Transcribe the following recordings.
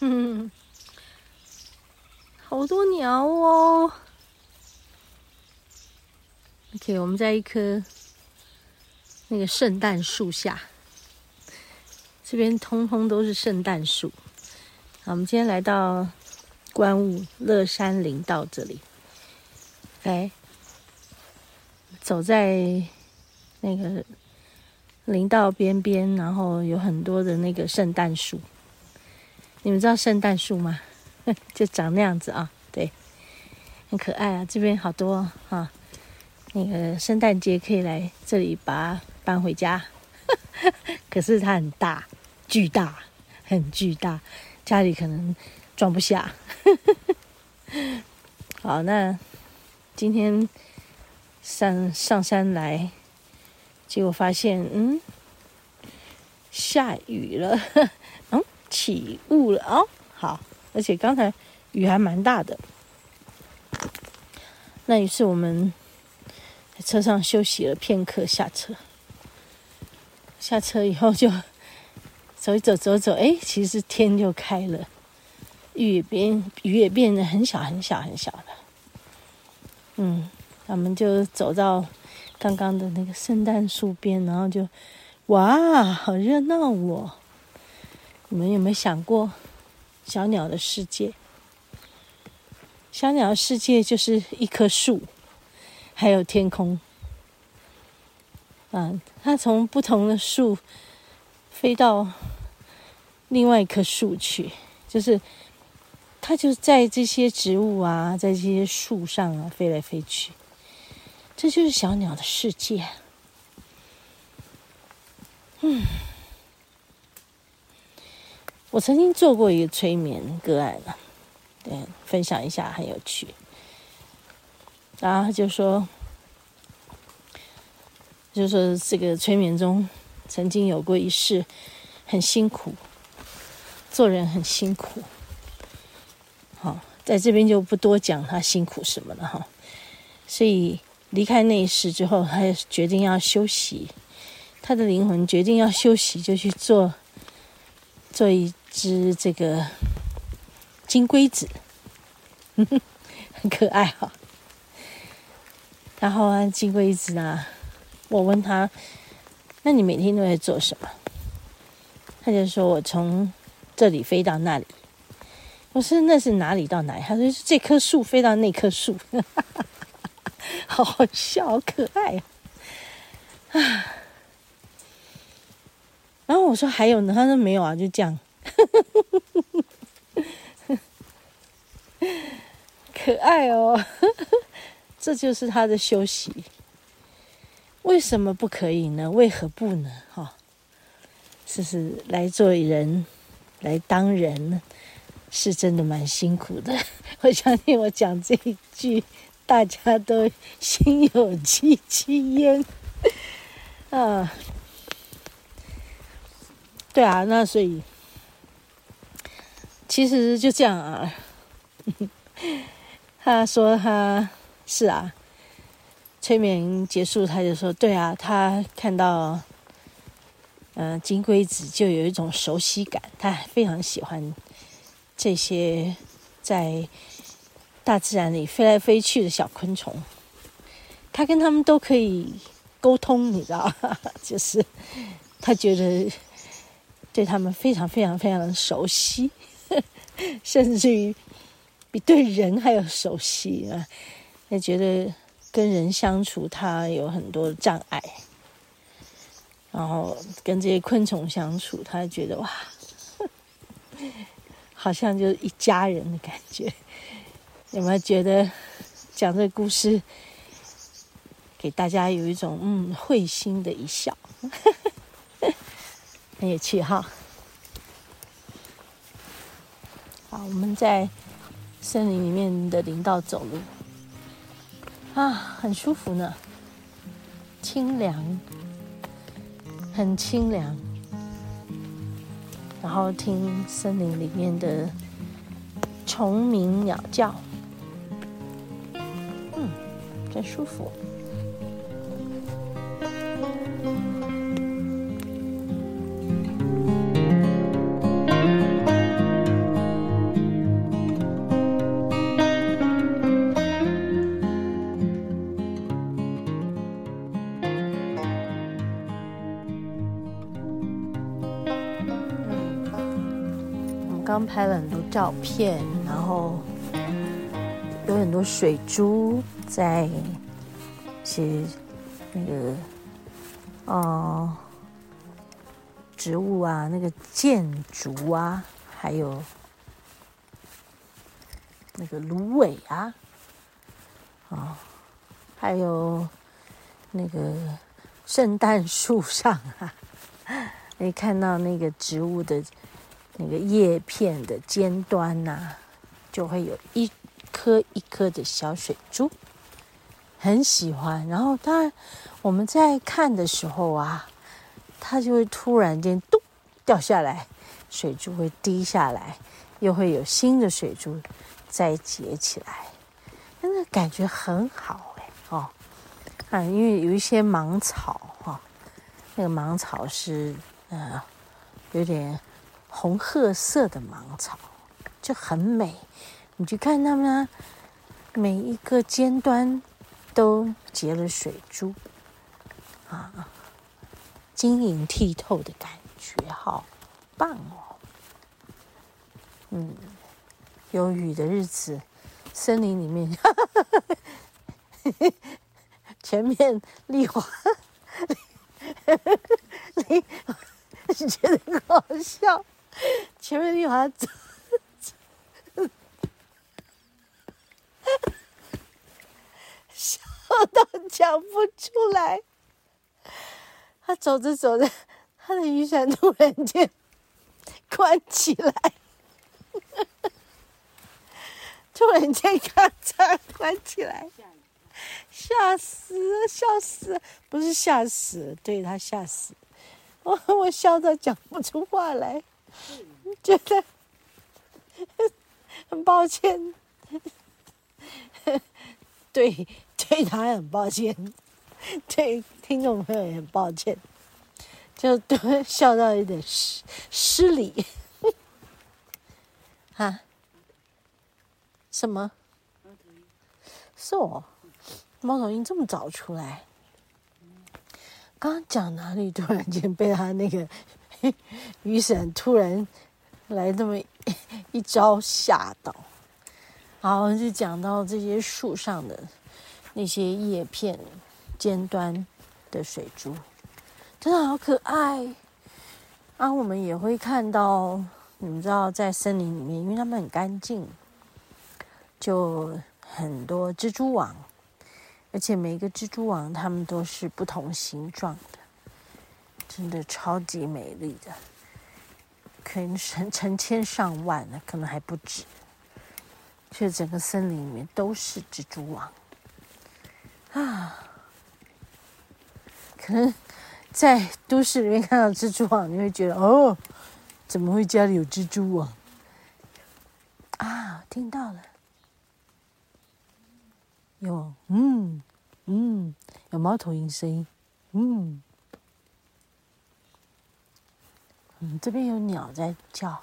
嗯，好多鸟哦。OK，我们在一棵那个圣诞树下，这边通通都是圣诞树。好，我们今天来到观雾乐山林道这里，来走在那个林道边边，然后有很多的那个圣诞树。你们知道圣诞树吗？就长那样子啊，对，很可爱啊。这边好多啊，那个圣诞节可以来这里把它搬回家。可是它很大，巨大，很巨大，家里可能装不下。好，那今天上上山来，结果发现，嗯，下雨了。嗯起雾了哦，好，而且刚才雨还蛮大的。那于是我们在车上休息了片刻，下车。下车以后就走一走，走走，哎，其实天就开了，雨也变，雨也变得很小很小很小的。嗯，我们就走到刚刚的那个圣诞树边，然后就哇，好热闹哦！你们有没有想过，小鸟的世界？小鸟的世界就是一棵树，还有天空。嗯，它从不同的树飞到另外一棵树去，就是它就在这些植物啊，在这些树上啊飞来飞去。这就是小鸟的世界。嗯。我曾经做过一个催眠个案了，对，分享一下很有趣。然后就说，就说这个催眠中曾经有过一世很辛苦，做人很辛苦。好，在这边就不多讲他辛苦什么了哈。所以离开那一世之后，他决定要休息，他的灵魂决定要休息，就去做做一。只这个金龟子，很可爱哈、然后啊，金龟子啊，我问他：“那你每天都在做什么？”他就说：“我从这里飞到那里。”我说：“那是哪里到哪里？”他说：“这棵树飞到那棵树。”好好笑，好可爱啊！然后我说：“还有呢？”他说：“没有啊，就这样。” 可爱哦，这就是他的休息。为什么不可以呢？为何不呢？哈，是是来做人，来当人，是真的蛮辛苦的。我相信我讲这一句，大家都心有戚戚焉啊。对啊，那所以。其实就这样啊，他说他是啊，催眠结束，他就说对啊，他看到嗯、金龟子就有一种熟悉感，他非常喜欢这些在大自然里飞来飞去的小昆虫，他跟他们都可以沟通，你知道吗？就是他觉得对他们非常非常非常的熟悉。甚至于比对人还要熟悉啊！他觉得跟人相处，他有很多障碍，然后跟这些昆虫相处，他觉得哇，好像就是一家人的感觉。有没有觉得讲这个故事给大家有一种嗯会心的一笑？很有趣哈。我们在森林里面的林道走路啊，很舒服呢，清凉，很清凉。然后听森林里面的虫鸣鸟叫，嗯，真舒服。刚拍了很多照片，然后有很多水珠在写那个哦植物啊，那个箭竹啊，还有那个芦苇啊，啊、哦，还有那个圣诞树上啊，你看到那个植物的。那个叶片的尖端呐、就会有一颗一颗的小水珠，很喜欢。然后当然我们在看的时候啊，它就会突然间咚掉下来，水珠会滴下来，又会有新的水珠再结起来，那个感觉很好哎哦啊，因为有一些芒草哈、哦，那个芒草是呃有点。红褐色的芒草就很美，你去看它们，每一个尖端都结了水珠，啊，晶莹剔透的感觉，好棒哦！嗯，有雨的日子，森林里面，哈哈哈前面丽华，丽华，你觉得很好笑。前面丽华走，笑到讲不出来。他走着走着，他的雨伞突然间关起来，突然间咔嚓关起来，吓死，笑死，不是吓死，对，他吓死，我我笑到讲不出话来。觉得很抱歉，对，对他很抱歉，对听众朋友也很抱歉，就都笑到有点失失礼，哈？什么？是我，猫头鹰这么早出来？刚刚讲哪里？突然间被他那个。雨伞突然来这么一招吓到，好，就讲到这些树上的那些叶片尖端的水珠，真的好可爱啊！我们也会看到，你们知道，在森林里面，因为它们很干净，就很多蜘蛛网，而且每一个蜘蛛网它们都是不同形状的。真的超级美丽的，可能成成千上万的，可能还不止。却整个森林里面都是蜘蛛网啊！可能在都市里面看到蜘蛛网，你会觉得哦，怎么会家里有蜘蛛网啊？听到了，有嗯嗯，有猫头鹰声音，嗯。嗯，这边有鸟在叫，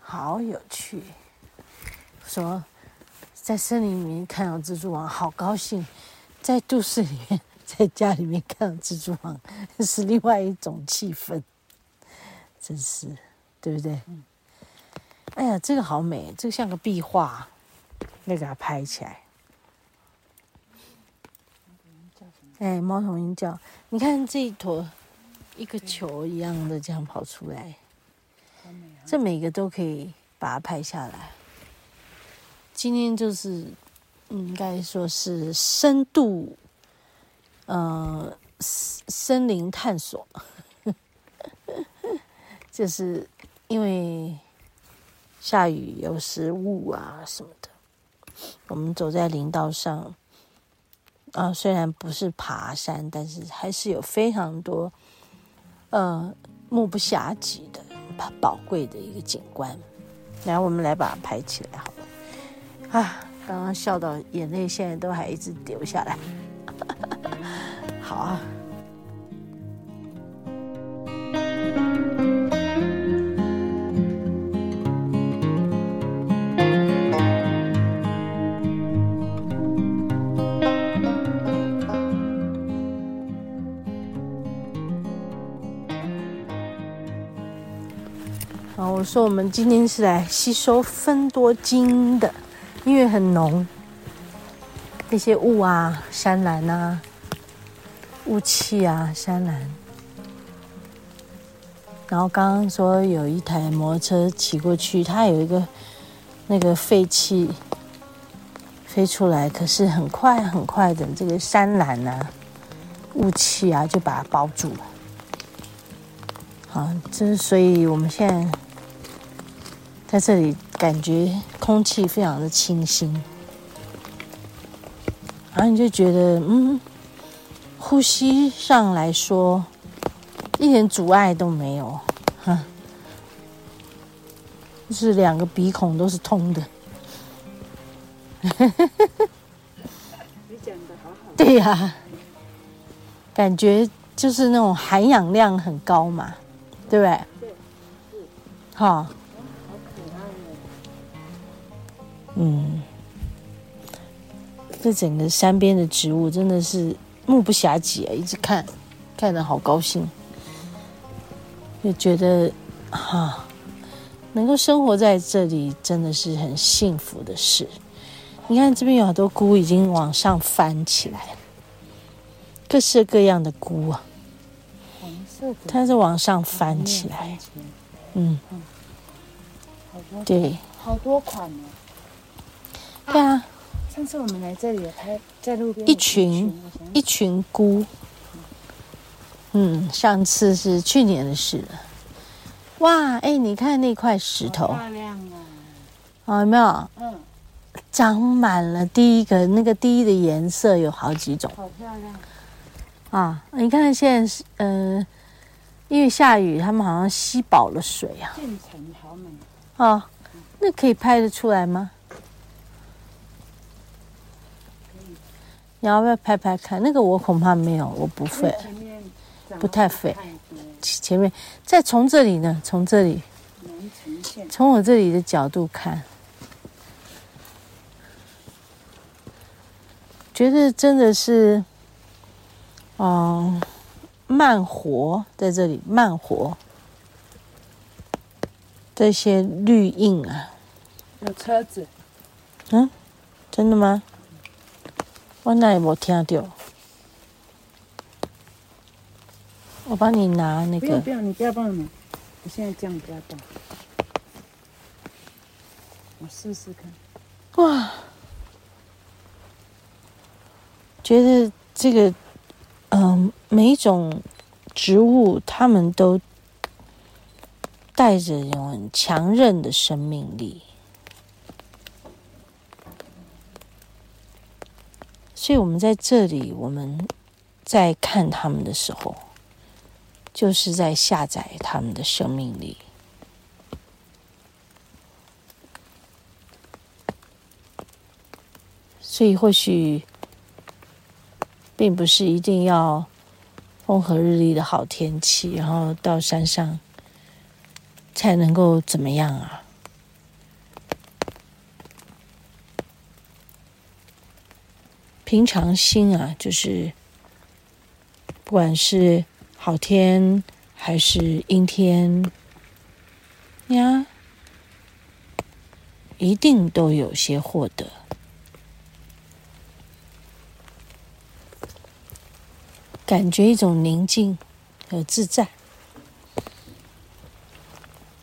好有趣。说在森林里面看到蜘蛛网，好高兴；在都市里面，在家里面看到蜘蛛网，是另外一种气氛。真是，对不对？嗯。哎呀，这个好美，这个像个壁画，那给它拍起来。哎，猫头鹰叫，你看这一坨。一个球一样的这样跑出来，这每个都可以把它拍下来。今天就是应该说是深度，呃，森林探索，就是因为下雨有时雾啊什么的，我们走在林道上，啊，虽然不是爬山，但是还是有非常多，呃，目不暇给的。宝贵的一个景观，来，我们来把它拍起来好了。啊，刚刚笑到眼泪现在都还一直流下来。好啊。我说我们今天是来吸收芬多精的，因为很浓，那些雾啊、山岚啊、雾气啊、山岚。然后刚刚说有一台摩托车骑过去，它有一个那个废气飞出来，可是很快很快的，这个山岚啊、雾气啊就把它包住了。好，这是所以我们现在。在这里感觉空气非常的清新，然后你就觉得，嗯，呼吸上来说一点阻碍都没有，哈，就是两个鼻孔都是通的。你讲的好好。对呀、啊，感觉就是那种含氧量很高嘛，对不对？对，好。嗯，这整个山边的植物真的是目不暇接啊，一直看，看的好高兴，就觉得哈、啊，能够生活在这里真的是很幸福的事。你看这边有好多菇已经往上翻起来，各式各样的菇啊，黄色的，它是往上翻起来，嗯，对，好多款呢。对啊，上次我们来这里有拍在路边一群一群菇，嗯，上次是去年的事了。哇，哎，你看那块石头，漂亮啊！哦，有没有？嗯，长满了第一个那个第一的颜色有好几种，好漂亮啊！你看现在是呃，因为下雨，他们好像吸饱了水啊。渐层好美哦，那可以拍得出来吗？你要不要拍拍看？那个我恐怕没有，我不会，不太会。前面再从这里呢？从这里，从我这里的角度看，觉得真的是，嗯，慢活在这里，慢活。这些绿荫啊，有车子，嗯，真的吗？我哪也无听到，我帮你拿那个。不用不用，你不要帮我拿，我现在这样不要动。我试试看。哇，觉得这个，嗯、呃，每一种植物，它们都带着一种很强韧的生命力。所以，我们在这里，我们在看他们的时候，就是在下载他们的生命力。所以，或许并不是一定要风和日丽的好天气，然后到山上才能够怎么样啊？平常心啊，就是不管是好天还是阴天呀，一定都有些获得，感觉一种宁静和自在。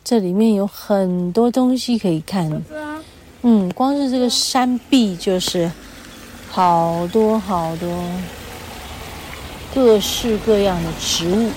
这里面有很多东西可以看。嗯，光是这个山壁就是好多好多各式各样的植物。